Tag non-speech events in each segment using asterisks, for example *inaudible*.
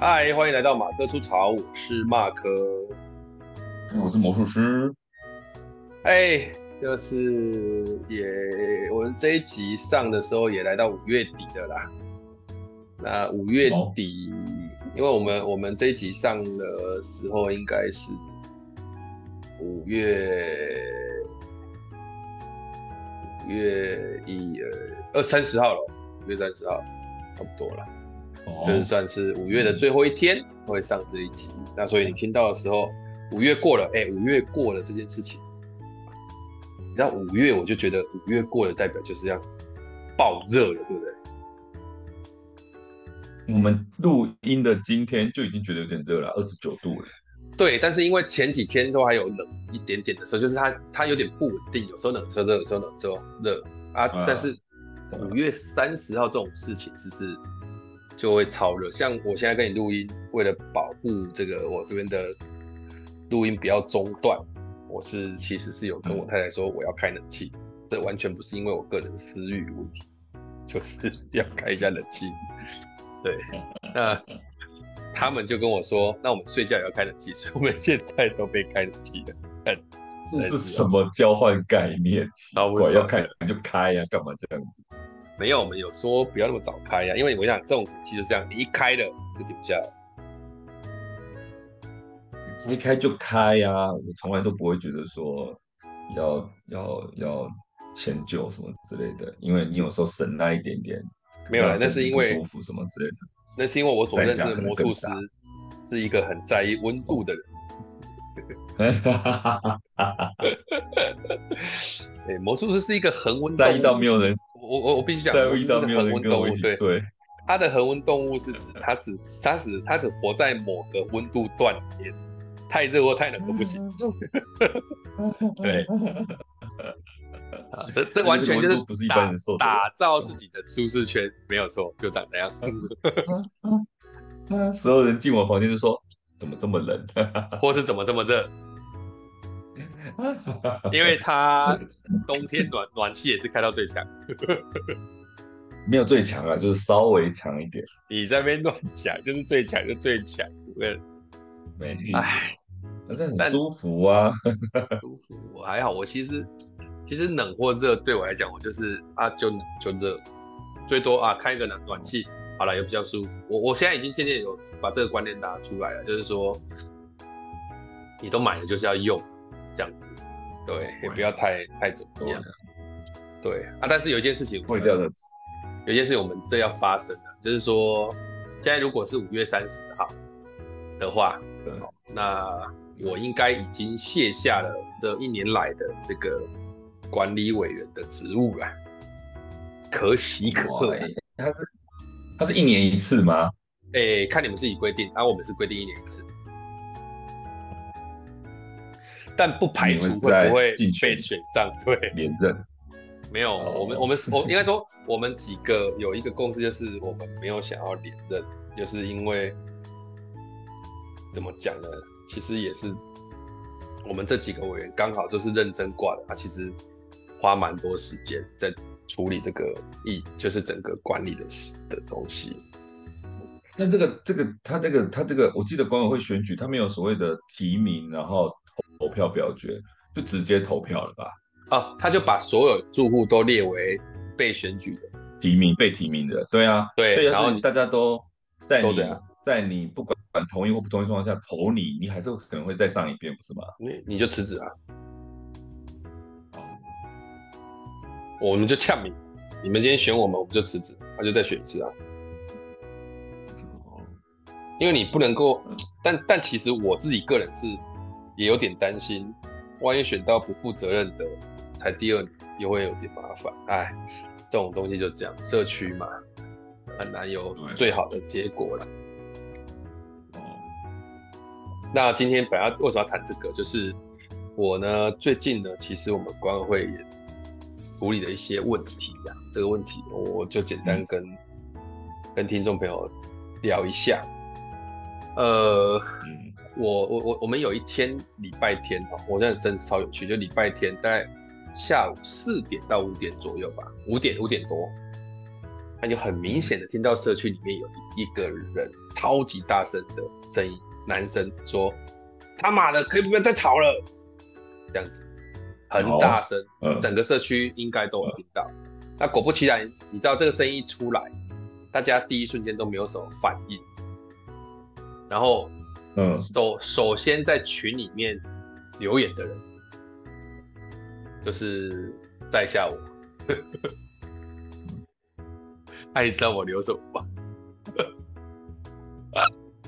嗨，欢迎来到马克出草，我是马克，我是魔术师。哎，就是也，我们这一集上的时候也来到五月底的啦。那五月底，哦、因为我们我们这一集上的时候应该是五月五月一二三十号了，五月三十号差不多了。就是算是五月的最后一天会上这一集，嗯、那所以你听到的时候，五月过了，哎、欸，五月过了这件事情，你知道五月我就觉得五月过了代表就是这样爆热了，对不对？我们录音的今天就已经觉得有点热了，二十九度了。对，但是因为前几天都还有冷一点点的时候，就是它它有点不稳定，有时候冷，有时候热，有时候冷，有时候热啊。啊但是五月三十号这种事情是不是？就会超热，像我现在跟你录音，为了保护这个我这边的录音不要中断，我是其实是有跟我太太说我要开冷气，嗯、这完全不是因为我个人私欲问题，就是 *laughs* 要开一下冷气。对，那他们就跟我说，那我们睡觉也要开冷气，所以我们现在都被开冷气了。这是什么交换概念？我要开你就开呀、啊，干嘛这样子？没有，我们有说不要那么早开呀、啊，因为我想这种冷气就是这样，你一开了就停不下来。一开就开呀、啊，我从来都不会觉得说要要要迁就什么之类的，因为你有时候省那一点点，没有啦，那是因为舒服什么之类的。那是因为我所认识的魔术师是一个很在意温度的人。哈哈哈哈哈！魔术师是一个恒温，在意到没有人。我我我必须讲，在遇到没有人跟我一起睡。它的恒温动物是指它只它只它只活在某个温度段里面，太热或太冷都不行。*laughs* 对，*laughs* 啊，这这完全就是不是一般人受打造自己的舒适圈，没有错，就长这样子。*laughs* 所有人进我房间就说：“怎么这么冷？”或是怎么这么热？*laughs* 因为它冬天暖 *laughs* 暖气也是开到最强，*laughs* 没有最强啊，就是稍微强一点。你在那边乱讲，就是最强就最强，对。哎，反正很舒服啊，舒服。我还好，我其实其实冷或热对我来讲，我就是啊就就热，最多啊开个暖暖气，好了也比较舒服。我我现在已经渐渐有把这个观念拿出来了，就是说你都买了就是要用。这样子，对，也不要太太怎么样。对啊，但是有一件事情会掉的，有一件事情我们这要发生的，就是说，现在如果是五月三十号的话，那我应该已经卸下了这一年来的这个管理委员的职务了，可喜可贺。他是他是一年一次吗？哎，看你们自己规定，啊我们是规定一年一次。但不排除会不会被选上，对，连任。没有，我们我们我应该说，我们几个有一个共识，就是我们没有想要连任，就是因为怎么讲呢？其实也是我们这几个委员刚好就是认真挂的，他其实花蛮多时间在处理这个议，就是整个管理的的东西。那这个这个他这个他这个，我记得管委会选举，他没有所谓的提名，然后。投票表决就直接投票了吧？哦，他就把所有住户都列为被选举的提名、被提名的。对啊，对。所以要是大家都在你在你不管同意或不同意状况下投你，你还是可能会再上一遍，不是吗？你你就辞职啊？我们就呛你，你们今天选我们，我们就辞职，他就再选一次啊。因为你不能够，但但其实我自己个人是。也有点担心，万一选到不负责任的，才第二年又会有点麻烦。哎，这种东西就这样，社区嘛，很难有最好的结果了。哦，那今天本来为什么要谈这个？就是我呢，最近呢，其实我们管委会也处理了一些问题呀。这个问题，我就简单跟、嗯、跟听众朋友聊一下。呃。嗯我我我我们有一天礼拜天哦，我现在真的超有趣，就礼拜天大概下午四点到五点左右吧，五点五点多，那就很明显的听到社区里面有一个人超级大声的声音，男生说：“他妈的，可以不要再吵了。”这样子很大声，整个社区应该都有听到。那果不其然，你知道这个声音一出来，大家第一瞬间都没有什么反应。然后，嗯，首首先在群里面留言的人，就是在下我。*laughs* 那你知道我留什么吗？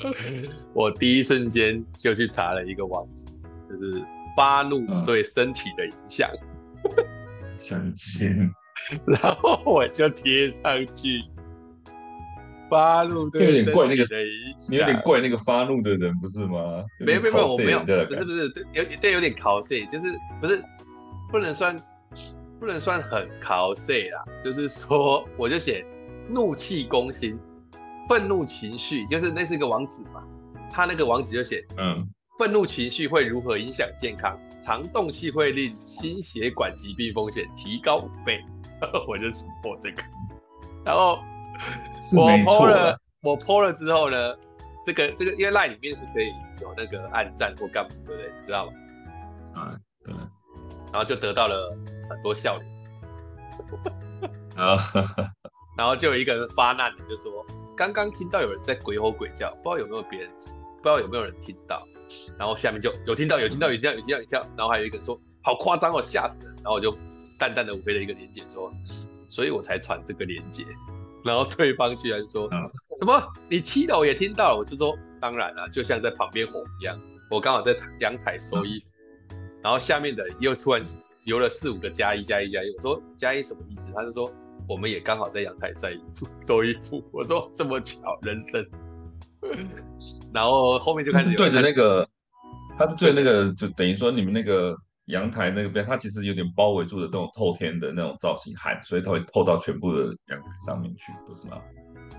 *laughs* 我第一瞬间就去查了一个网址，就是发怒对身体的影响。神经。*laughs* 然后我就贴上去，发怒 *laughs* 对身体的影响。有点怪那个，你有点怪那个发怒的人不是吗？没有没有没有，我没有，不是不是，有对有点考试，就是不是不能算不能算很考试啦，就是说我就写。怒气攻心，愤怒情绪就是那是一个网址嘛，他那个网址就写，嗯，愤怒情绪会如何影响健康？常动气会令心血管疾病风险提高五倍，*laughs* 我就破这个，然后我 po 了，我 po 了之后呢，这个这个因为 LINE 里面是可以有那个暗赞或干嘛，对不对？你知道吗？啊，对，然后就得到了很多笑脸，*laughs* 啊。然后就有一个人发难的就说，刚刚听到有人在鬼吼鬼叫，不知道有没有别人，不知道有没有人听到。然后下面就有听到，有听到，有听到，有听到，有听到。然后还有一个人说，好夸张哦，吓死人。然后我就淡淡的回了一个连接说，所以我才传这个连结。然后对方居然说，嗯、什么？你七楼也听到了？我就说，当然了，就像在旁边吼一样。我刚好在阳台收衣服，嗯、然后下面的又突然留了四五个加一加一加一。我说加一什么意思？他就说。我们也刚好在阳台晒衣服、收衣服。我说这么巧，人生。然后后面就开始对着那个，他是对那个，就等于说你们那个阳台那个边，它其实有点包围住的那种透天的那种造型喊，所以它会透到全部的阳台上面去，不是吗？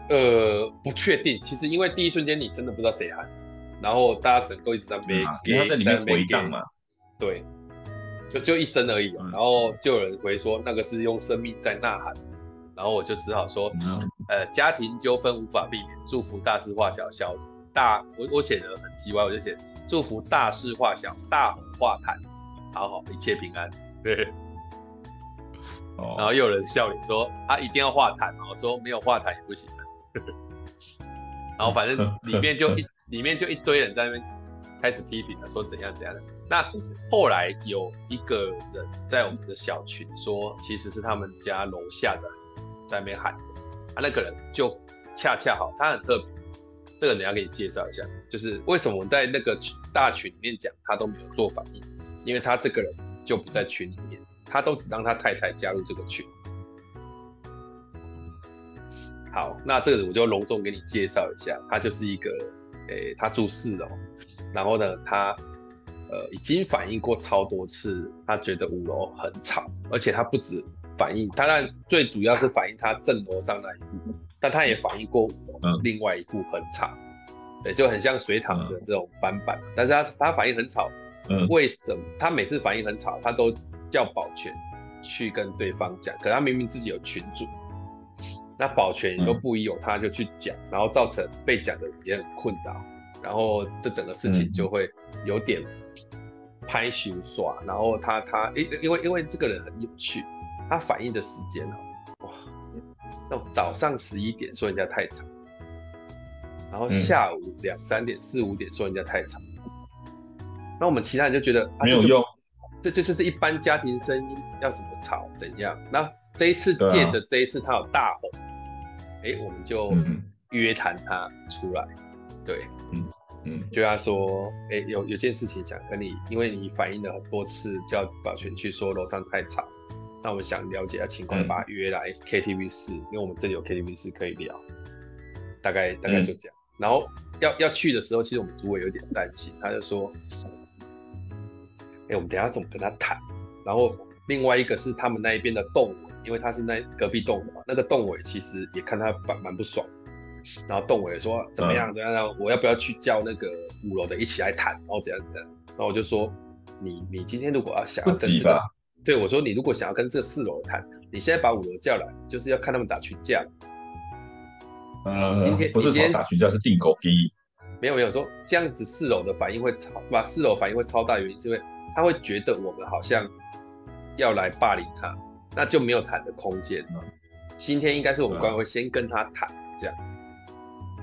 呃，不确定。其实因为第一瞬间你真的不知道谁喊，然后大家整个一直在背，因为他在里面回荡嘛。对，就就一声而已。然后就有人回说，那个是用生命在呐喊。然后我就只好说，呃，家庭纠纷无法避免，祝福大事化小，小大我我写的很机歪，我就写祝福大事化小，大红化痰，好好一切平安。对，*laughs* 哦，然后又有人笑脸说他一定要化痰，我说没有化痰也不行。然后反正 *laughs* 里面就一里面就一堆人在那边开始批评了，说怎样怎样的。那后来有一个人在我们的小群说，其实是他们家楼下的。在那边喊，啊，那个人就恰恰好，他很特别。这个人要给你介绍一下，就是为什么我在那个大群里面讲，他都没有做反应，因为他这个人就不在群里面，他都只让他太太加入这个群。好，那这个人我就隆重给你介绍一下，他就是一个，诶、欸，他住四楼，然后呢，他呃已经反映过超多次，他觉得五楼很吵，而且他不止。反映，当然最主要是反映他正楼上那一户，但他也反映过另外一户很吵，对，就很像水塘的这种翻版，但是他他反应很吵，为什么？他每次反应很吵，他都叫保全去跟对方讲，可他明明自己有群主，那保全都不疑有他，就去讲，然后造成被讲的人也很困扰，然后这整个事情就会有点拍手耍，然后他他因因为因为这个人很有趣。他反应的时间哦，哇，那早上十一点说人家太长，然后下午两三点、四五点说人家太长，那我们其他人就觉得没有用，这这就是一般家庭声音要怎么吵怎样？那这一次借着这一次他有大吼，哎，我们就约谈他出来，对，嗯嗯，就他说，哎，有有件事情想跟你，因为你反映了很多次，叫保全去说楼上太吵。那我们想了解下情况，把他约来 KTV 室，嗯，因为我们这里有 KTV 室可以聊。大概大概就这样。嗯、然后要要去的时候，其实我们主委有点担心，他就说：“哎、欸，我们等下怎么跟他谈？”然后另外一个是他们那一边的栋委，因为他是那隔壁栋的嘛，那个栋委其实也看他蛮蛮不爽。然后栋委说：“怎么样？怎么样？我要不要去叫那个五楼的一起来谈？然后怎样怎样？”然后我就说：“你你今天如果要想要跟这个。”对，我说，你如果想要跟这四楼谈，你现在把五楼叫来，就是要看他们打群架。呃，今天不是说打群架，是订狗屁。没有没有说这样子四楼的反应会超，是吧？四楼反应会超大，原因是因为他会觉得我们好像要来霸凌他，那就没有谈的空间。今天应该是我们官会先跟他谈，这样。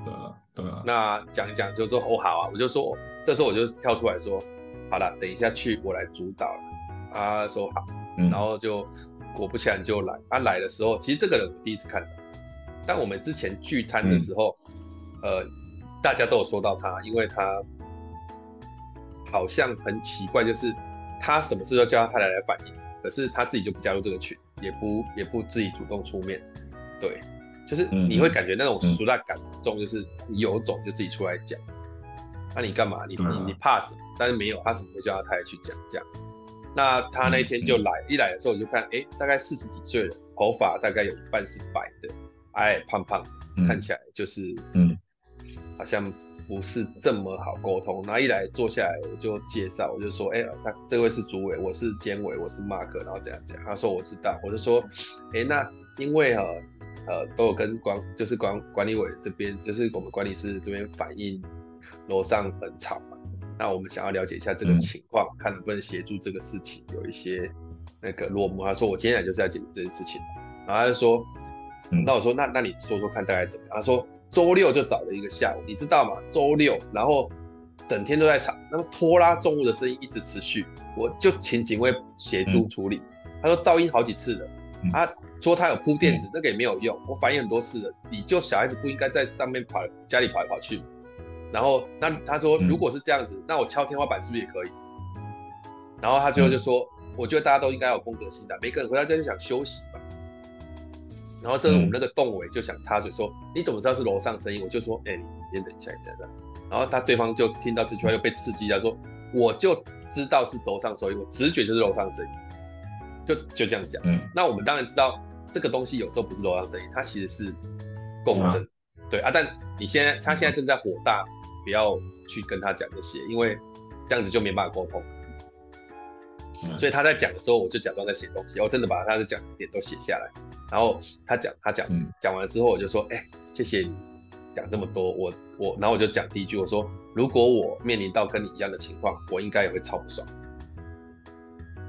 对啊，对啊。那讲一讲就说哦好啊，我就说这时候我就跳出来说，好了，等一下去我来主导了。他说好，然后就果不其然就来。他来的时候，其实这个人我第一次看到，但我们之前聚餐的时候，呃。大家都有说到他，因为他好像很奇怪，就是他什么事都叫他太太来反映，可是他自己就不加入这个群，也不也不自己主动出面，对，就是你会感觉那种熟辣感重，就是你有种就自己出来讲，那、你干嘛？你你你怕什么？但是没有，他怎么会叫他太太去讲这样？那他那一天就来，一来的时候我就看，哎，大概四十几岁了，头发大概有一半是白的，矮矮胖胖，看起来就是嗯。好像不是这么好沟通。然后一来坐下来，我就介绍，我就说：“哎、欸，那这位是主委，我是监委，我是 Mark，。”然后这样这样。他说：“我知道。”我就说：“哎、欸，那因为哈呃，呃都有跟管就是管管理委这边，就是我们管理室这边反映楼上很吵嘛。那我们想要了解一下这个情况，嗯、看能不能协助这个事情有一些那个落幕。”他说：“我今天来就是要解决这件事情。”然后他就说：“那我说那那你说说看大概怎么样？”他说。周六就找了一个下午，你知道吗？周六，然后整天都在吵，那个拖拉重物的声音一直持续，我就请警卫协助处理。嗯、他说噪音好几次了，嗯、他说他有铺垫子，嗯、那个也没有用。我反映很多次了，你就小孩子不应该在上面跑，家里跑来跑去。然后那他说如果是这样子，嗯、那我敲天花板是不是也可以？然后他最后就说，嗯、我觉得大家都应该有公德心的，每个人回到家就想休息嘛。然后这时候我们那个洞尾就想插嘴说：“嗯、你怎么知道是楼上声音？”我就说：“哎、欸，你先等一下，等一下。”然后他对方就听到这句话又被刺激了，说：“我就知道是楼上声音，我直觉就是楼上声音。”就就这样讲。嗯。那我们当然知道这个东西有时候不是楼上声音，它其实是共振。嗯、对啊，但你现在他现在正在火大，不要去跟他讲这些，因为这样子就没办法沟通。嗯、所以他在讲的时候，我就假装在写东西，我真的把他的讲点都写下来。然后他讲，他讲，讲完了之后，我就说，哎、欸，谢谢你讲这么多，我我，然后我就讲第一句，我说，如果我面临到跟你一样的情况，我应该也会超不爽，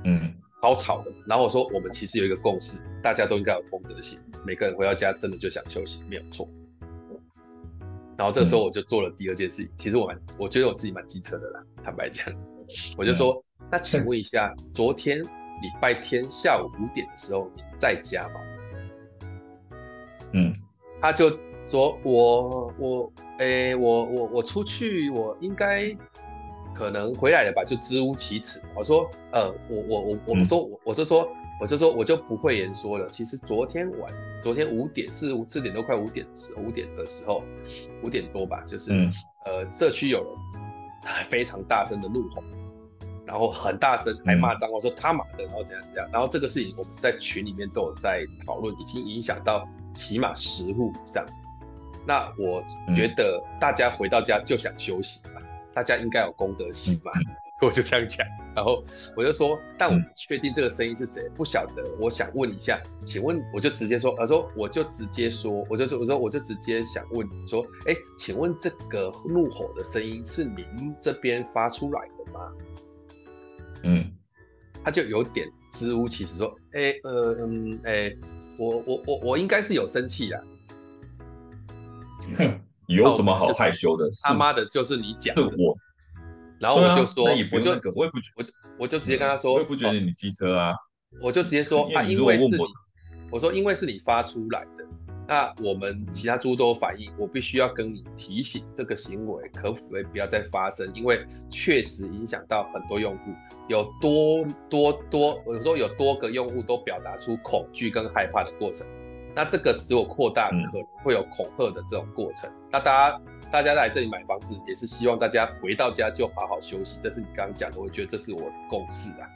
嗯，超吵的。然后我说，我们其实有一个共识，大家都应该有公德心，每个人回到家真的就想休息，没有错。然后这个时候我就做了第二件事情，嗯、其实我蛮，我觉得我自己蛮机车的啦，坦白讲，我就说，嗯、那请问一下，昨天礼拜天下午五点的时候你在家吗？嗯，他就说我我诶、欸、我我我出去，我应该可能回来了吧，就支吾其词。我说呃我我我我说我我是说我就说我就不会言说了。其实昨天晚昨天五点四五四点都快五点的时候五点的时候五点多吧，就是、嗯、呃社区有人 *laughs* 非常大声的怒吼，然后很大声还骂脏话，说他妈的，然后怎样怎样，然后这个事情我们在群里面都有在讨论，已经影响到。起码十户以上，那我觉得大家回到家就想休息嘛，嗯、大家应该有公德心嘛，嗯、我就这样讲。然后我就说，但我不确定这个声音是谁？不晓得。我想问一下，请问，我就直接说，我说我就直接说，我就说，我说我就直接想问你说，哎，请问这个怒吼的声音是您这边发出来的吗？嗯，他就有点支吾其词说，哎，呃，嗯，哎。我我我我应该是有生气啦，哼，有什么好害羞的？他妈的，就是你讲的。我，然后我就说，我就我也不，我就我就直接跟他说，我也不觉得你机车啊，我就直接说 *laughs* 啊，因为是你，我说因为是你发出来的。那我们其他猪都反映，我必须要跟你提醒，这个行为可不可不要再发生？因为确实影响到很多用户，有多多多，我说有多个用户都表达出恐惧跟害怕的过程。那这个只有扩大，可能会有恐吓的这种过程。那大家大家来这里买房子，也是希望大家回到家就好好休息。这是你刚刚讲的，我觉得这是我的共识啊。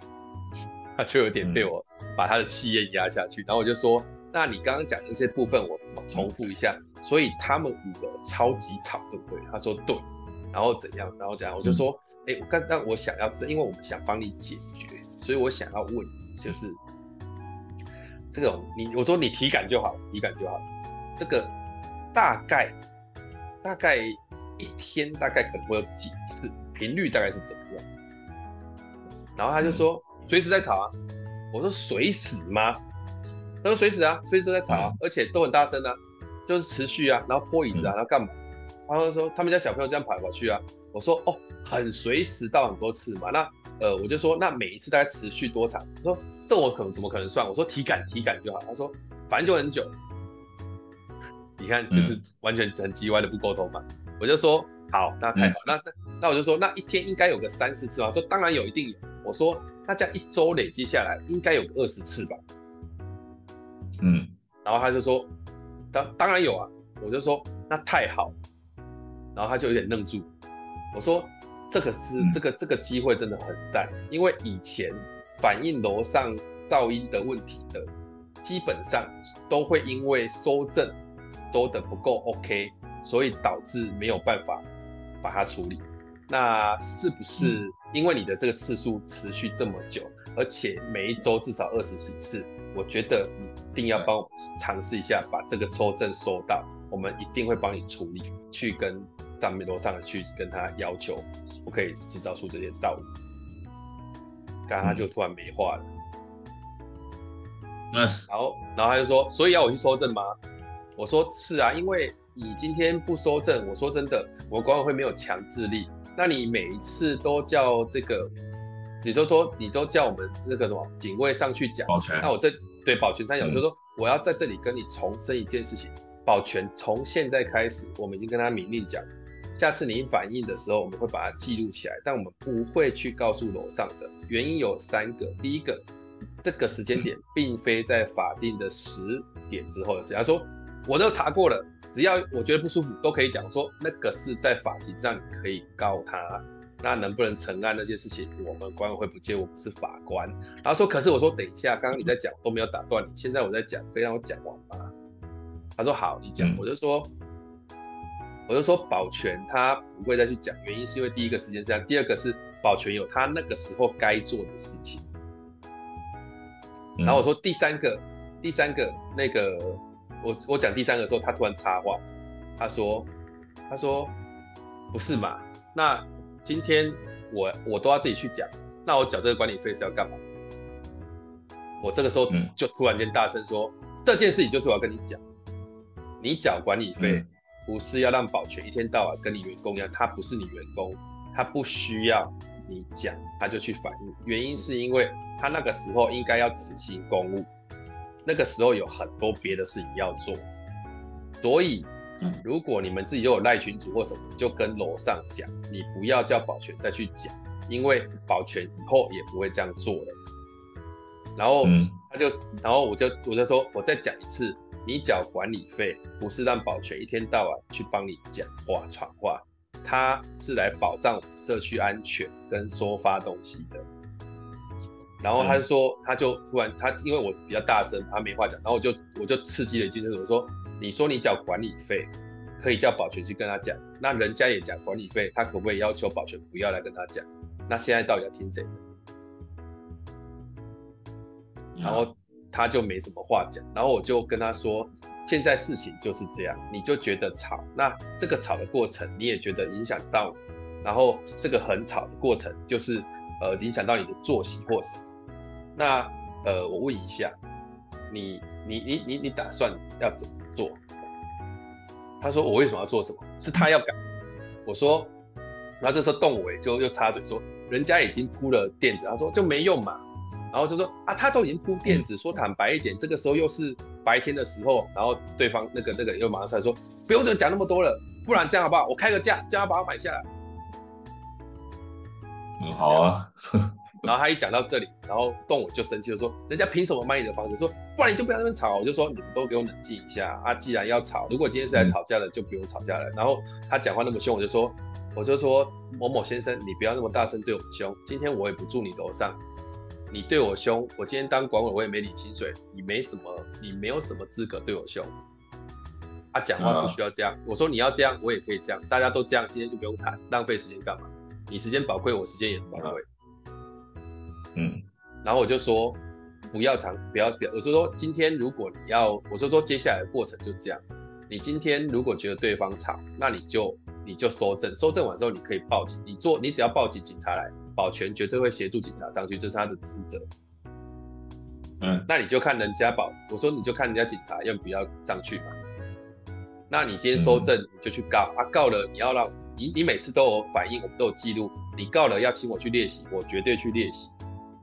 他就有点被我把他的气焰压下去，然后我就说。那你刚刚讲的那些部分，我重复一下。所以他们五个超级吵，对不对？他说对，然后怎样？然后怎样？我就说，哎、刚刚我想要知道，因为我们想帮你解决，所以我想要问，就是这种你，我说你体感就好，体感就好。这个大概大概一天大概可能会有几次，频率大概是怎么样？然后他就说随时在吵啊，我说随时吗？他说随时啊，随时都在吵啊，而且都很大声啊，就是持续啊，然后拖椅子啊，然后干嘛？他就说他们家小朋友这样跑来跑去啊，我说哦，很随时到很多次嘛，那呃我就说那每一次大概持续多长？他说这我可能怎么可能算？我说体感体感就好。他说反正就很久。你看就是完全很叽歪的不沟通嘛，我就说好，那太好，那那那我就说那一天应该有个三四次嘛，说当然有，一定有。我说那这样一周累积下来应该有个二十次吧。嗯，然后他就说当当然有啊，我就说那太好。然后他就有点愣住，我说：“这个是、嗯、这个这个机会真的很赞，因为以前反映楼上噪音的问题的，基本上都会因为收证收的不够 OK，所以导致没有办法把它处理。那是不是因为你的这个次数持续这么久，而且每一周至少二十几次？我觉得你一定要帮我尝试一下，把这个抽证收到，我们一定会帮你处理，去跟。”上面楼上去跟他要求，不可以制造出这些噪音。刚刚他就突然没话了。那、嗯、然后，然后他就说：“所以要我去收证吗？”我说：“是啊，因为你今天不收证，我说真的，我管委会没有强制力。那你每一次都叫这个，你就说你都叫我们这个什么警卫上去讲，保全。那我这对保全三角、嗯、就是说我要在这里跟你重申一件事情：保全从现在开始，我们已经跟他明令讲。”下次你反映的时候，我们会把它记录起来，但我们不会去告诉楼上的。原因有三个：第一个，这个时间点并非在法定的十点之后的事。他说我都查过了，只要我觉得不舒服都可以讲。说那个是在法庭上你可以告他，那能不能成案那些事情，我们管委会不接，我们是法官。然后说，可是我说等一下，刚刚你在讲都没有打断你，现在我在讲，可以让我讲完吗？他说好，你讲。我就说。我就说保全他不会再去讲，原因是因为第一个时间是这样，第二个是保全有他那个时候该做的事情。然后我说第三个，第三个那个我我讲第三个的时候，他突然插话，他说他说不是嘛？那今天我我都要自己去讲，那我缴这个管理费是要干嘛？我这个时候就突然间大声说，这件事情就是我要跟你讲，你缴管理费。不是要让保全一天到晚跟你员工一样，他不是你员工，他不需要你讲，他就去反映。原因是因为他那个时候应该要执行公务，那个时候有很多别的事情要做，所以如果你们自己就有赖群主或什么，就跟楼上讲，你不要叫保全再去讲，因为保全以后也不会这样做了。然后他就，然后我就我就说，我再讲一次。你缴管理费不是让保全一天到晚去帮你讲话传话，他是来保障社区安全跟收发东西的。然后他就说，他就突然他因为我比较大声，他没话讲，然后我就我就刺激了一句，就是我说，你说你缴管理费可以叫保全去跟他讲，那人家也缴管理费，他可不可以要求保全不要来跟他讲？那现在到底要听谁的？然后。他就没什么话讲，然后我就跟他说，现在事情就是这样，你就觉得吵，那这个吵的过程你也觉得影响到你，然后这个很吵的过程就是呃影响到你的作息或什么，那呃我问一下，你你你你你打算要怎么做？他说我为什么要做什么？是他要改。我说，然后这时候栋伟就又插嘴说，人家已经铺了垫子，他说就没用嘛。然后就说啊，他都已经铺垫子，说坦白一点，这个时候又是白天的时候，然后对方那个那个又马上出来说，不用讲那么多了，不然这样好不好？我开个价，叫他把它买下来。嗯，好啊。然后他一讲到这里，然后动我就生气了，说人家凭什么买你的房子？说不然你就不要那边吵。我就说你们都给我冷静一下啊！既然要吵，如果今天是来吵架的，就不用吵架了。然后他讲话那么凶，我就说我就说某某先生，你不要那么大声对我们凶。今天我也不住你楼上。你对我凶，我今天当管委我也没领薪水，你没什么，你没有什么资格对我凶。啊，讲话不需要这样。我说你要这样，我也可以这样，大家都这样，今天就不用谈，浪费时间干嘛？你时间宝贵，我时间也很宝贵。嗯，然后我就说不要长，不要，我说说今天如果你要，我说说接下来的过程就这样，你今天如果觉得对方吵，那你就你就收证，收证完之后你可以报警。你做，你只要报警，警察来，保全绝对会协助警察上去，这是他的职责。嗯，那你就看人家保，我说你就看人家警察要不要上去嘛。那你今天收证，你就去告，嗯、啊，告了你要让你你每次都有反应，我们都有记录。你告了要请我去练习，我绝对去列席，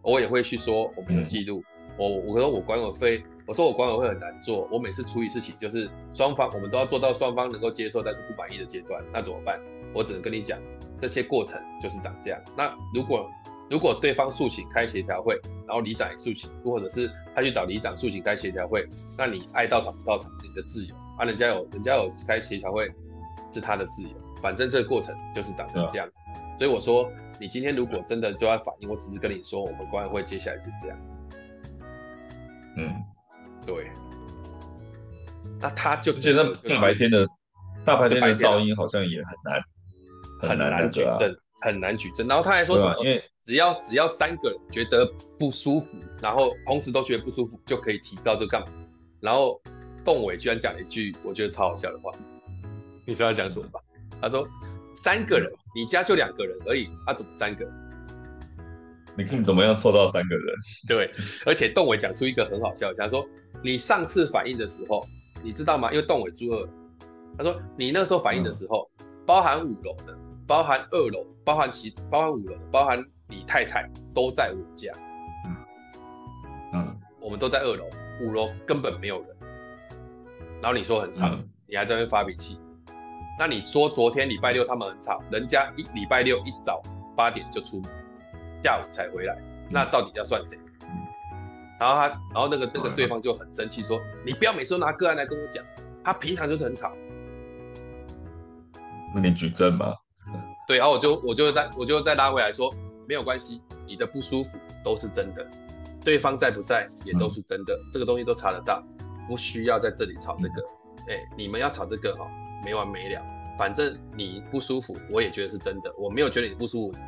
我也会去说我们有记录。嗯、我我说我管委会，我说我管委会很难做，我每次处理事情就是双方我们都要做到双方能够接受但是不满意的阶段，那怎么办？我只能跟你讲，这些过程就是长这样。那如果如果对方诉请开协调会，然后里长也诉请，或者是他去找里长诉请开协调会，那你爱到场不到场，你的自由啊，人家有人家有开协调会是他的自由，反正这个过程就是长成这样。嗯、所以我说，你今天如果真的就要反应，我只是跟你说，我们管委会接下来就这样。嗯，对。那他就觉得大白天的大白天的噪音好像也很难很难举证，很难举证。然后他还说什么？因为只要只要三个人觉得不舒服，然后同时都觉得不舒服，就可以提高这干嘛？然后栋伟居然讲了一句我觉得超好笑的话，你知道他讲什么吧？他说三个人，你家就两个人而已，他、啊、怎么三个？你看怎么样凑到三个人？对，而且栋伟讲出一个很好笑的，他说你上次反应的时候，你知道吗？因为栋伟住二，他说你那时候反应的时候，嗯、包含五楼的，包含二楼，包含其包含五楼，包含。李太太都在我家，嗯，嗯，我们都在二楼，五楼根本没有人。然后你说很吵，嗯、你还在那边发脾气。那你说昨天礼拜六他们很吵，人家一礼拜六一早八点就出门，下午才回来，那到底要算谁？嗯、然后他，然后那个那个对方就很生气，说：“嗯、你不要每次都拿个案来跟我讲，他平常就是很吵。”那你举证吧。*laughs* 对，然后我就我就再我就再拉回来说。没有关系，你的不舒服都是真的，对方在不在也都是真的，嗯、这个东西都查得到，不需要在这里吵这个。哎、嗯，你们要吵这个哈，没完没了。反正你不舒服，我也觉得是真的，我没有觉得你不舒服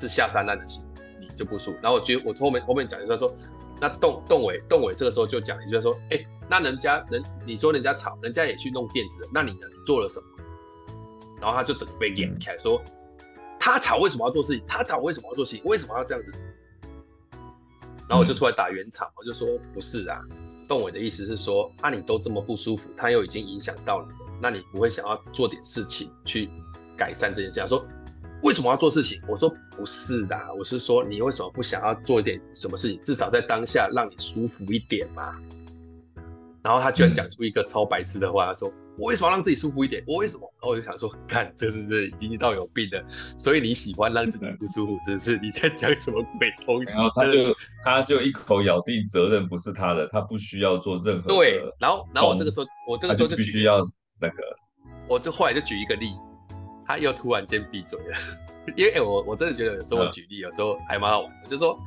是下三滥的事，你就不舒服。然后我觉得我后面后面讲一下说，那栋栋伟栋伟这个时候就讲一句说，哎，那人家人你说人家吵，人家也去弄电子，那你呢？你做了什么？然后他就整个被点开说。他吵为什么要做事情？他吵为什么要做事情？为什么要这样子？然后我就出来打圆场，我就说不是啊，栋伟的意思是说，啊你都这么不舒服，他又已经影响到你了，那你不会想要做点事情去改善这件事？他说为什么要做事情？我说不是的，我是说你为什么不想要做一点什么事情，至少在当下让你舒服一点嘛？然后他居然讲出一个超白痴的话，他说。我为什么要让自己舒服一点？我为什么？然后我就想说，看，这是这已经到有病了。所以你喜欢让自己不舒服，是不是？你在讲什么鬼东西？然后他就他就一口咬定责任不是他的，他不需要做任何。对，然后然后我这个时候我这个时候就，就必须要那个，我就后来就举一个例，他又突然间闭嘴了，*laughs* 因为我我真的觉得有时候我举例有时候还蛮好玩的，就说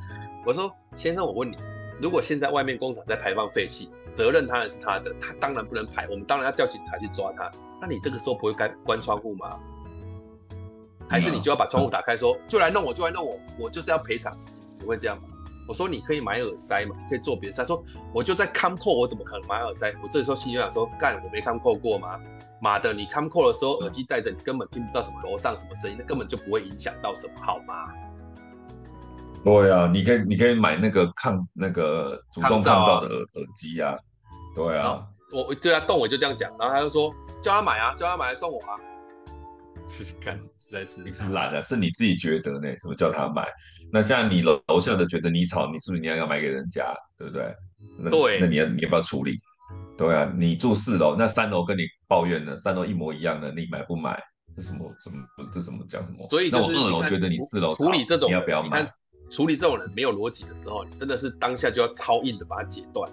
我说先生，我问你，如果现在外面工厂在排放废气？责任当然是他的，他当然不能排，我们当然要调警察去抓他。那你这个时候不会该关窗户吗？还是你就要把窗户打开说，说就来弄我，就来弄我，我就是要赔偿？你会这样吗？我说你可以买耳塞嘛，你可以做别的事。他说我就在看扣，我怎么可能买耳塞？我这时候心里想说，干我没看扣过吗？妈的，你看扣的时候耳机戴着，你根本听不到什么楼上什么声音，那根本就不会影响到什么，好吗？对啊，你可以你可以买那个抗那个主动抗噪的耳耳机啊，对啊，我对啊，动我就这样讲，然后他就说叫他买啊，叫他买来送我啊，试试看，实在是懒啊，是你自己觉得呢？什么叫他买？那像你楼楼下的觉得你吵，你是不是你要要买给人家，对不对？那对，那你要你要不要处理？对啊，你住四楼，那三楼跟你抱怨的，三楼一模一样的，你买不买？这什么什么这什么讲什么？所以就是二楼觉得你四楼处理这种，你要不要买？处理这种人没有逻辑的时候，你真的是当下就要超硬的把它截断。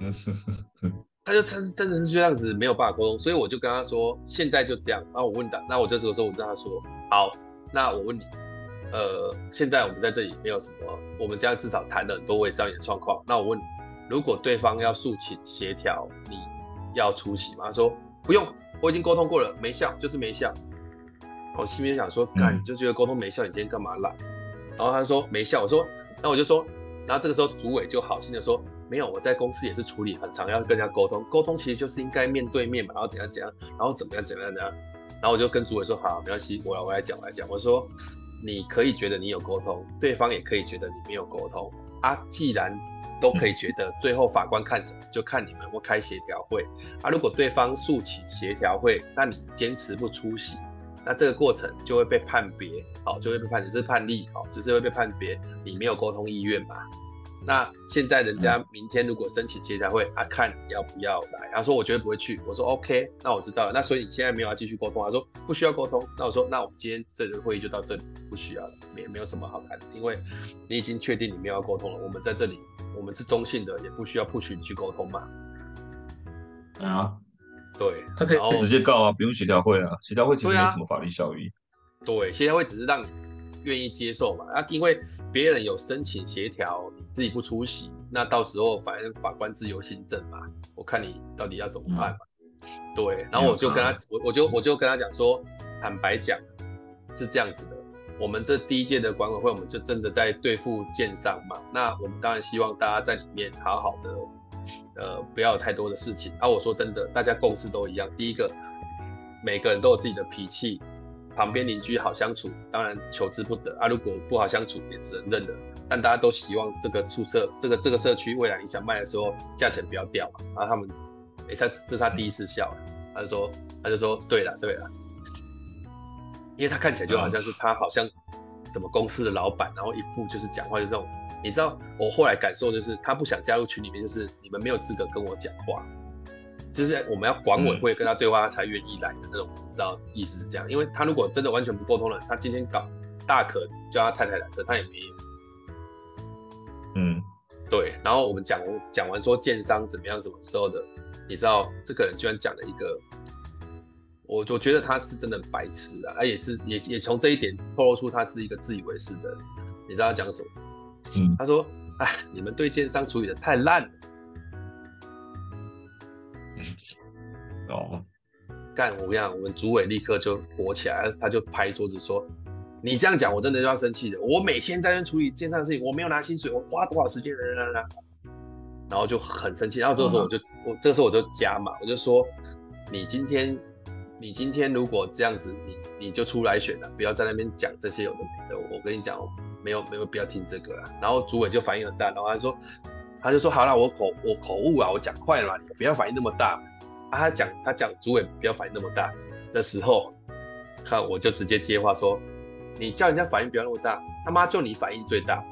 嗯，*laughs* 他就真真的是这样子没有办法沟通，所以我就跟他说，现在就这样。然后我问他，那我这时候说，我跟他说，好，那我问你，呃，现在我们在这里没有什么，我们这样至少谈了很多我也知道你的状况。那我问你，如果对方要诉请协调，你要出席吗？他说不用，我已经沟通过了，没效，就是没效。我心里想说，干，你就觉得沟通没效，你今天干嘛来？然后他说没效，我说那我就说，然后这个时候主委就好心的说，没有，我在公司也是处理很常要跟人家沟通，沟通其实就是应该面对面嘛，然后怎样怎样，然后怎么样怎样怎样，然后我就跟主委说好，没关系，我来我来讲我来讲，我说你可以觉得你有沟通，对方也可以觉得你没有沟通。啊，既然都可以觉得，最后法官看什么就看你们会开协调会。啊，如果对方诉请协调会，那你坚持不出席，那这个过程就会被判别，好，就会被判只是判例，好，只是会被判别你没有沟通意愿嘛。那现在人家明天如果申请协调会，他、啊，看你要不要来。他说我绝对不会去。我说 OK，那我知道了。那所以你现在没有要继续沟通？他说不需要沟通。那我说那我们今天这个会议就到这里，不需要了，没没有什么好谈的，因为你已经确定你没有要沟通了。我们在这里，我们是中性的，也不需要 push 你去沟通嘛。啊，对，他可以直接告啊，不用协调会啊，协调会其实没什么法律效益。对，协调会只是让你。愿意接受嘛？啊，因为别人有申请协调，你自己不出席，那到时候反正法官自由心证嘛。我看你到底要怎么办嘛？嗯、对，然后我就跟他，我我就我就跟他讲说，坦白讲是这样子的，我们这第一届的管委会，我们就真的在对付建商嘛。那我们当然希望大家在里面好好的，呃，不要有太多的事情。啊，我说真的，大家共识都一样，第一个，每个人都有自己的脾气。旁边邻居好相处，当然求之不得啊。如果不好相处，也只能认了。但大家都希望这个宿舍、这个这个社区未来你想卖的时候，价钱不要掉嘛。然后他们，哎、欸，他这是他第一次笑，他就说，他就说，对了对了，因为他看起来就好像是他好像什么公司的老板，然后一副就是讲话就这种。你知道，我后来感受就是他不想加入群里面，就是你们没有资格跟我讲话。就是我们要管委会跟他对话，他才愿意来的那种，你知道意思是这样。因为他如果真的完全不沟通了，他今天搞大可叫他太太来，可他也没有。嗯，对。然后我们讲讲完说建商怎么样，什么时候的，你知道这个人居然讲了一个，我我觉得他是真的白痴啊，他也是也也从这一点透露出他是一个自以为是的。你知道他讲什么？嗯，他说：“哎，你们对建商处理的太烂了。”干！我跟你讲，我们主委立刻就火起来，他就拍桌子说：“你这样讲，我真的就要生气的。我每天在这处理线上的事情，我没有拿薪水，我花多少时间？”然后就很生气。然后这个时候我就，我这个时候我就加嘛，我就说：“你今天，你今天如果这样子，你你就出来选了，不要在那边讲这些有的没的。我跟你讲，没有没有必要听这个了。”然后主委就反应很大，然后他说：“他就说好了，我口我口误啊，我讲快了嘛，你不要反应那么大。”啊，他讲他讲主委不要反应那么大的时候，看我就直接接话说，你叫人家反应不要那么大，他妈就你反应最大，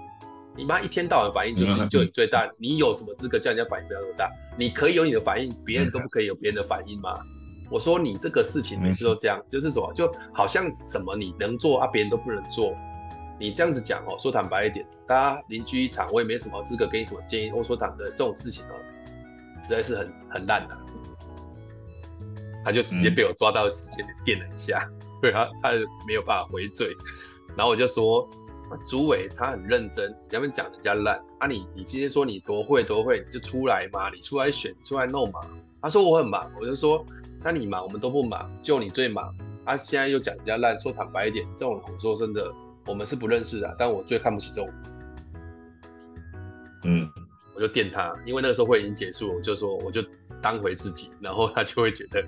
你妈一天到晚反应就 *laughs* 是就你最大，你有什么资格叫人家反应不要那么大？你可以有你的反应，别人都不可以有别人的反应吗？我说你这个事情每次都这样，就是什么就好像什么你能做啊，别人都不能做，你这样子讲哦，说坦白一点，大家邻居一场，我也没什么资格给你什么建议。我说坦白的这种事情哦，实在是很很烂的。他就直接被我抓到时间点电了一下，对、嗯、他他没有办法回嘴，然后我就说，朱伟他很认真，你那边讲人家烂啊你，你你今天说你多会多会，你就出来嘛，你出来选出来弄嘛。他说我很忙，我就说那你忙我们都不忙，就你最忙。他、啊、现在又讲人家烂，说坦白一点，这种人我说真的，我们是不认识的，但我最看不起这种。嗯，我就电他，因为那个时候会已经结束了，我就说我就当回自己，然后他就会觉得。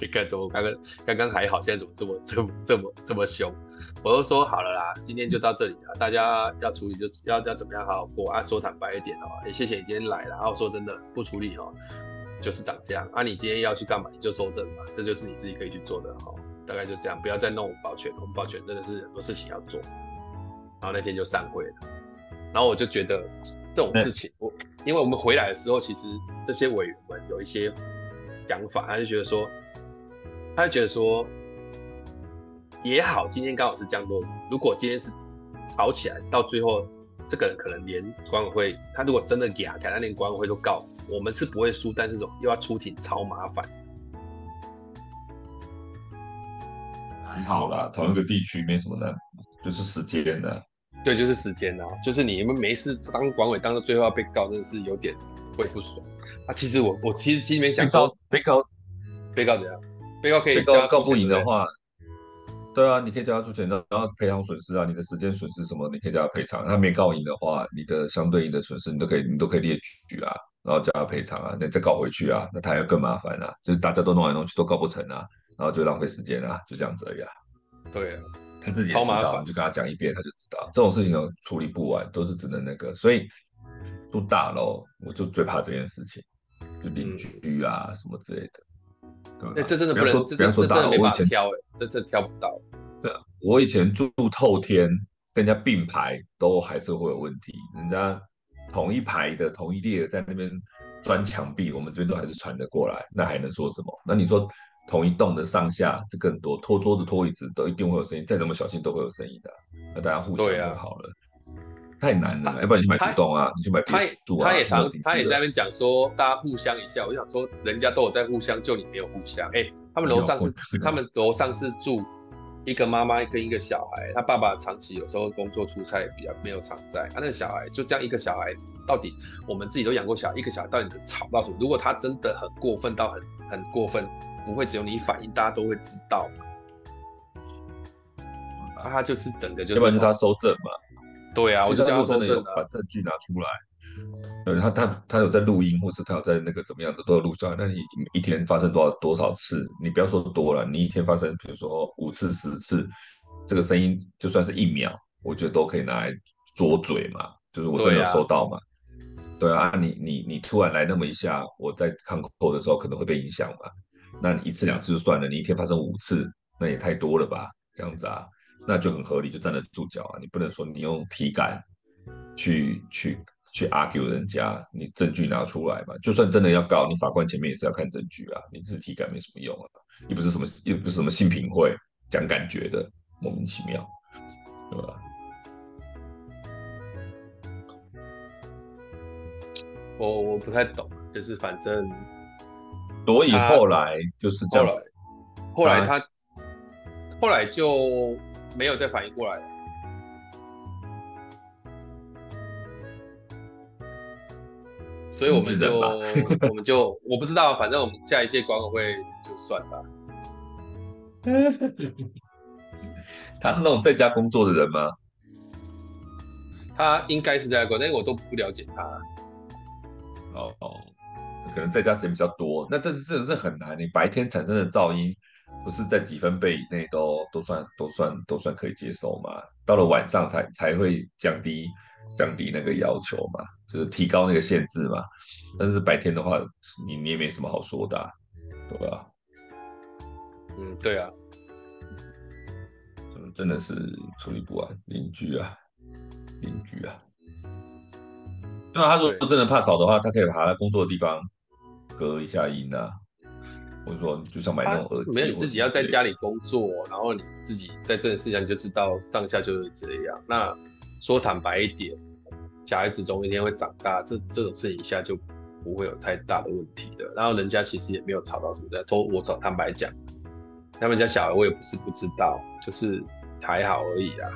你看，怎么刚刚刚刚还好，现在怎么这么这么这么这么凶？我都说好了啦，今天就到这里了。大家要处理就要要怎么样好好过啊？说坦白一点哦，也谢谢你今天来了。然后说真的不处理哦，就是长这样啊。你今天要去干嘛？你就收证嘛，这就是你自己可以去做的哈。大概就这样，不要再弄我保全，我们保全真的是很多事情要做。然后那天就散会了。然后我就觉得这种事情，我因为我们回来的时候，其实这些委员们有一些想法，他就觉得说。他就觉得说也好，今天刚好是降落幕。如果今天是吵起来，到最后这个人可能连管委会，他如果真的给他，他连管委会都告，我们是不会输，但是这种又要出庭，超麻烦。很好啦，同一个地区没什么难，就是时间的。对，就是时间啊，就是你们没事当管委，当到最后要被告，真的是有点会不爽。啊，其实我我其实其实没想说被告，被告怎样？被告可以被告告不赢的话，对啊，你可以叫他出钱，然后赔偿损失啊，你的时间损失什么，你可以叫他赔偿。他没告赢的话，你的相对应的损失你都可以，你都可以列举啊。然后叫他赔偿啊，那再告回去啊，那他要更麻烦啊，就是大家都弄来弄去都告不成啊，然后就浪费时间啊，就这样子而已啊。对啊，他自己也知道，你就跟他讲一遍，他就知道这种事情都处理不完，都是只能那个。所以住大楼，我就最怕这件事情，就邻居啊、嗯、什么之类的。对，这真的不能说，这这真的没法挑哎，这这挑不到。对啊，我以前住透天，跟人家并排都还是会有问题，人家同一排的同一列在那边钻墙壁，我们这边都还是传得过来，那还能说什么？那你说同一栋的上下这更多，拖桌子拖椅子都一定会有声音，再怎么小心都会有声音的，那大家互相就好了。太难了，要不然你去买古董啊，你去买别墅啊。他也常，他也在那边讲说，大家互相一下。我就想说，人家都有在互相，就你没有互相。哎、欸，他们楼上是，他们楼上是住一个妈妈跟一个小孩，他爸爸长期有时候工作出差比较没有常在。他那个小孩就这样一个小孩，到底我们自己都养过小孩，一个小孩到底能吵到什么？如果他真的很过分到很很过分，不会只有你反应，大家都会知道。啊，他就是整个就是，要不然就他收证嘛。对啊，我就叫他真的有把证据拿出来。对他，他他有在录音，或是他有在那个怎么样的都有录出来。那你一天发生多少多少次？你不要说多了，你一天发生，比如说五次、十次，这个声音就算是一秒，我觉得都可以拿来说嘴嘛。就是我真的有收到嘛？对啊，你你你突然来那么一下，我在看扣的时候可能会被影响嘛。那你一次两次就算了，你一天发生五次，那也太多了吧？这样子啊。那就很合理，就站得住脚啊！你不能说你用体感去去去 argue 人家，你证据拿出来嘛？就算真的要告，你法官前面也是要看证据啊！你只是体感没什么用啊，又不是什么又不是什么性评会讲感觉的，莫名其妙，对吧？我我不太懂，就是反正，所以后来就是这样，后来，后来他后来就。没有再反应过来，所以我们就 *laughs* 我们就我不知道，反正我们下一届管委会就算了。*laughs* 他是那种在家工作的人吗？他应该是在家工作，但是我都不了解他。哦哦，可能在家时间比较多，那这这这很难。你白天产生的噪音。不是在几分贝以内都都算都算都算可以接受嘛？到了晚上才才会降低降低那个要求嘛，就是提高那个限制嘛。但是白天的话，你你也没什么好说的啊，对吧？嗯，对啊。真真的是处理不完，邻居啊，邻居啊。那他如果真的怕吵的话，他可以把他工作的地方隔一下音啊。或者说，就像买那种耳机，没有你自己要在家里工作，然后你自己在这个事情上就知道上下就是这样。那说坦白一点，小孩子总有一天会长大，这这种事情一下就不会有太大的问题的。然后人家其实也没有吵到什么的，都我坦白讲，他们家小孩我也不是不知道，就是还好而已啊。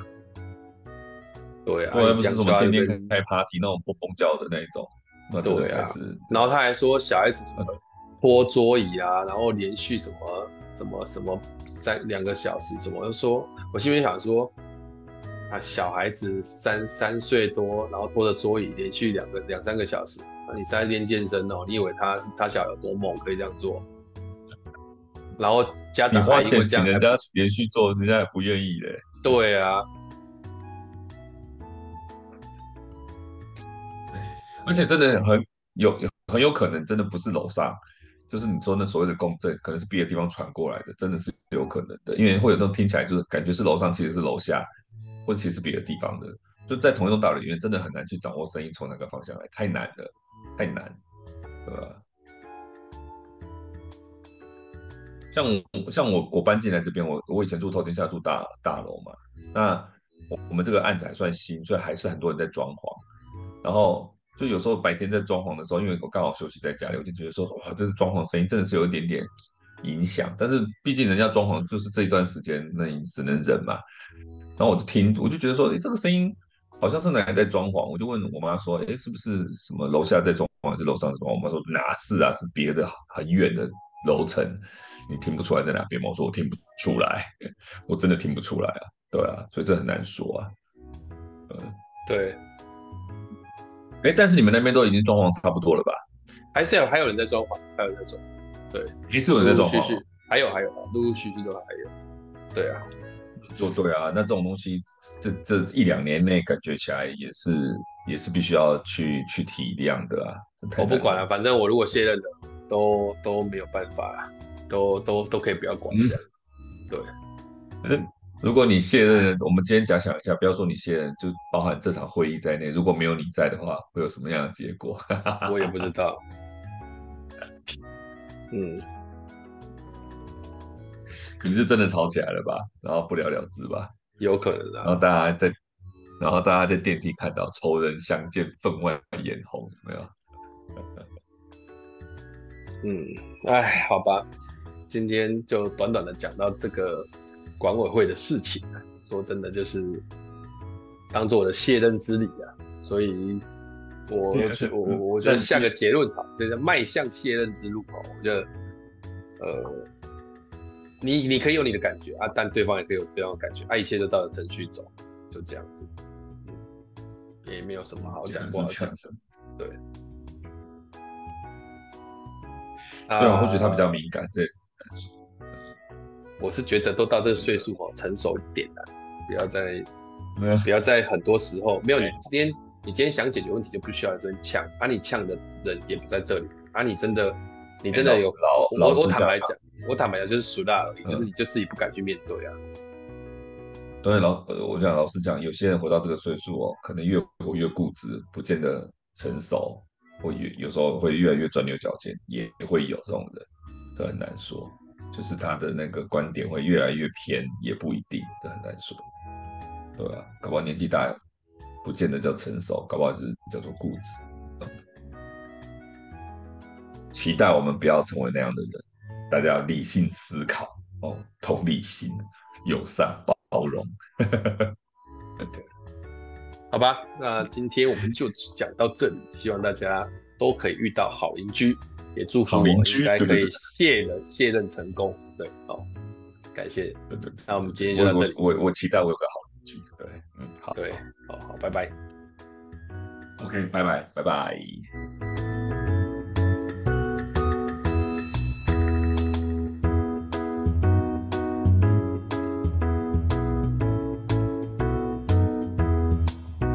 对啊，我也不是什么天天开 party 那种蹦蹦叫的那种，那对啊。然后他还说小孩子什么。拖桌椅啊，然后连续什么什么什么三两个小时，什么就说，我心里想说，啊，小孩子三三岁多，然后拖着桌椅连续两个两三个小时，那你是在练健身哦？你以为他他小有多猛，可以这样做？然后家长花钱请人家连续做，人家也不愿意嘞。对啊，而且真的很有很有可能，真的不是楼上。就是你说那所谓的共振，可能是别的地方传过来的，真的是有可能的，因为会有那种听起来就是感觉是楼上，其实是楼下，或者其实是别的地方的，就在同一栋大楼里面，真的很难去掌握声音从哪个方向来，太难了，太难，对吧？像我像我我搬进来这边，我我以前住透天，下住大大楼嘛，那我们这个案子还算新，所以还是很多人在装潢，然后。就有时候白天在装潢的时候，因为我刚好休息在家里，我就觉得说，哇，这是装潢声音真的是有一点点影响。但是毕竟人家装潢就是这一段时间，那你只能忍嘛。然后我就听，我就觉得说，哎，这个声音好像是奶奶在装潢。我就问我妈说，哎，是不是什么楼下在装潢，还是楼上在装潢？我妈说哪是啊，是别的很远的楼层，你听不出来在哪边吗？我说我听不出来，我真的听不出来啊，对啊，所以这很难说啊，嗯，对。哎，但是你们那边都已经装潢差不多了吧？还是有还有人在装潢，还有人在装，对，还是有人在装潢，还有还有，陆陆续续都还有，对啊，做对啊，那这种东西，这这一两年内感觉起来也是也是必须要去去体谅的啊。我不管了，反正我如果卸任了，都都没有办法了，都都都可以不要管这样，嗯、对。嗯如果你卸任，我们今天假想一下，不要说你卸任，就包含这场会议在内，如果没有你在的话，会有什么样的结果？*laughs* 我也不知道。嗯，可能是真的吵起来了吧，然后不了了之吧？有可能的。然后大家在，然后大家在电梯看到仇人相见，分外眼红，有没有？嗯，哎，好吧，今天就短短的讲到这个。管委会的事情啊，说真的就是当做我的卸任之礼啊，所以我我我我就下个结论哈，这个迈向卸任之路哈，我觉得呃，你你可以有你的感觉啊，但对方也可以有对方的感觉，啊，一切都照着程序走，就这样子，也没有什么好讲不好讲。的，对，对啊，或许他比较敏感这。我是觉得都到这个岁数哦，成熟一点了，不要再，不要在很多时候没有你今天，你今天想解决问题就不需要有人呛，啊，你呛的人也不在这里，啊，你真的，你真的有老，我我坦白讲，我坦白讲就是熟大而已，就是你就自己不敢去面对啊。对，老我讲老实讲，有些人活到这个岁数哦，可能越活越固执，不见得成熟，或越有时候会越来越钻牛角尖，也会有这种人，这很难说。就是他的那个观点会越来越偏，也不一定，这很难说，对吧？搞不好年纪大，不见得叫成熟，搞不好是叫做固执。期待我们不要成为那样的人，大家要理性思考哦，同理心、友善、包容。OK，*laughs* 好吧，那今天我们就讲到这里，希望大家都可以遇到好邻居。也祝福邻居该可以卸任卸任成功，对，好，感谢，对对。那我们今天就到这里。我我，我期待我有个好邻居，对，嗯，好，对，好好，拜拜。OK，拜拜，拜拜。